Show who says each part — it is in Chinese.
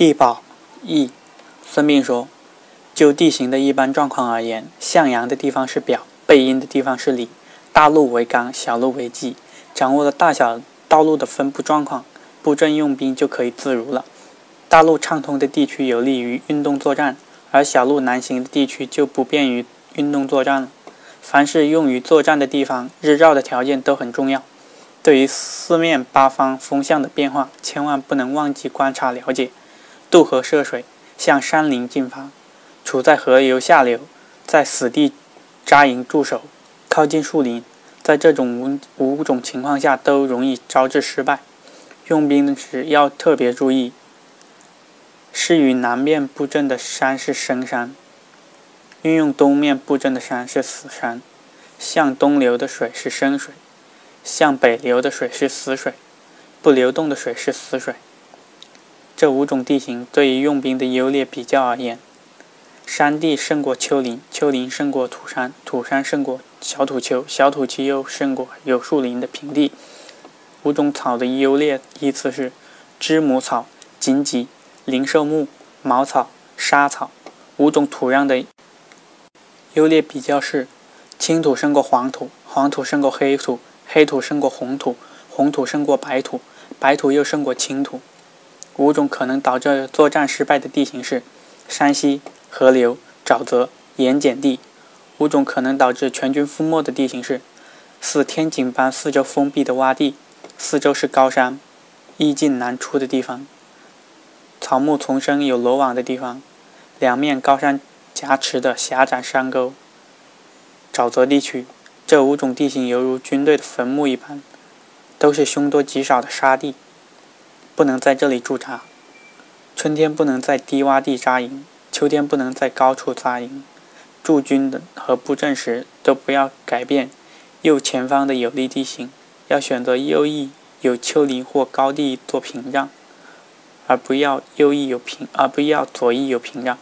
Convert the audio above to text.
Speaker 1: 地保易，孙膑说：就地形的一般状况而言，向阳的地方是表，背阴的地方是里，大路为纲，小路为纪。掌握了大小道路的分布状况，布阵用兵就可以自如了。大路畅通的地区有利于运动作战，而小路难行的地区就不便于运动作战了。凡是用于作战的地方，日照的条件都很重要。对于四面八方风向的变化，千万不能忘记观察了解。渡河涉水，向山林进发；处在河流下流，在死地扎营驻守，靠近树林，在这种五五种情况下都容易招致失败。用兵时要特别注意：适于南面布阵的山是生山，运用东面布阵的山是死山；向东流的水是生水，向北流的水是死水，不流动的水是死水。这五种地形对于用兵的优劣比较而言，山地胜过丘陵，丘陵胜过土山，土山胜过小土丘，小土丘又胜过有树林的平地。五种草的优劣依次是：知母草、荆棘、灵兽木、茅草、沙草。五种土壤的优劣比较是：青土胜过黄土，黄土胜过黑土，黑土胜过红土，红土胜过白土，白土又胜过青土。五种可能导致作战失败的地形是：山溪、河流、沼泽、盐碱地。五种可能导致全军覆没的地形是：似天井般四周封闭的洼地，四周是高山，易进难出的地方，草木丛生有罗网的地方，两面高山夹持的狭窄山沟。沼泽地区，这五种地形犹如军队的坟墓一般，都是凶多吉少的沙地。不能在这里驻扎。春天不能在低洼地扎营，秋天不能在高处扎营。驻军的和布阵时都不要改变右前方的有利地形，要选择右翼有丘陵或高地做屏障，而不要右翼有屏，而不要左翼有屏障。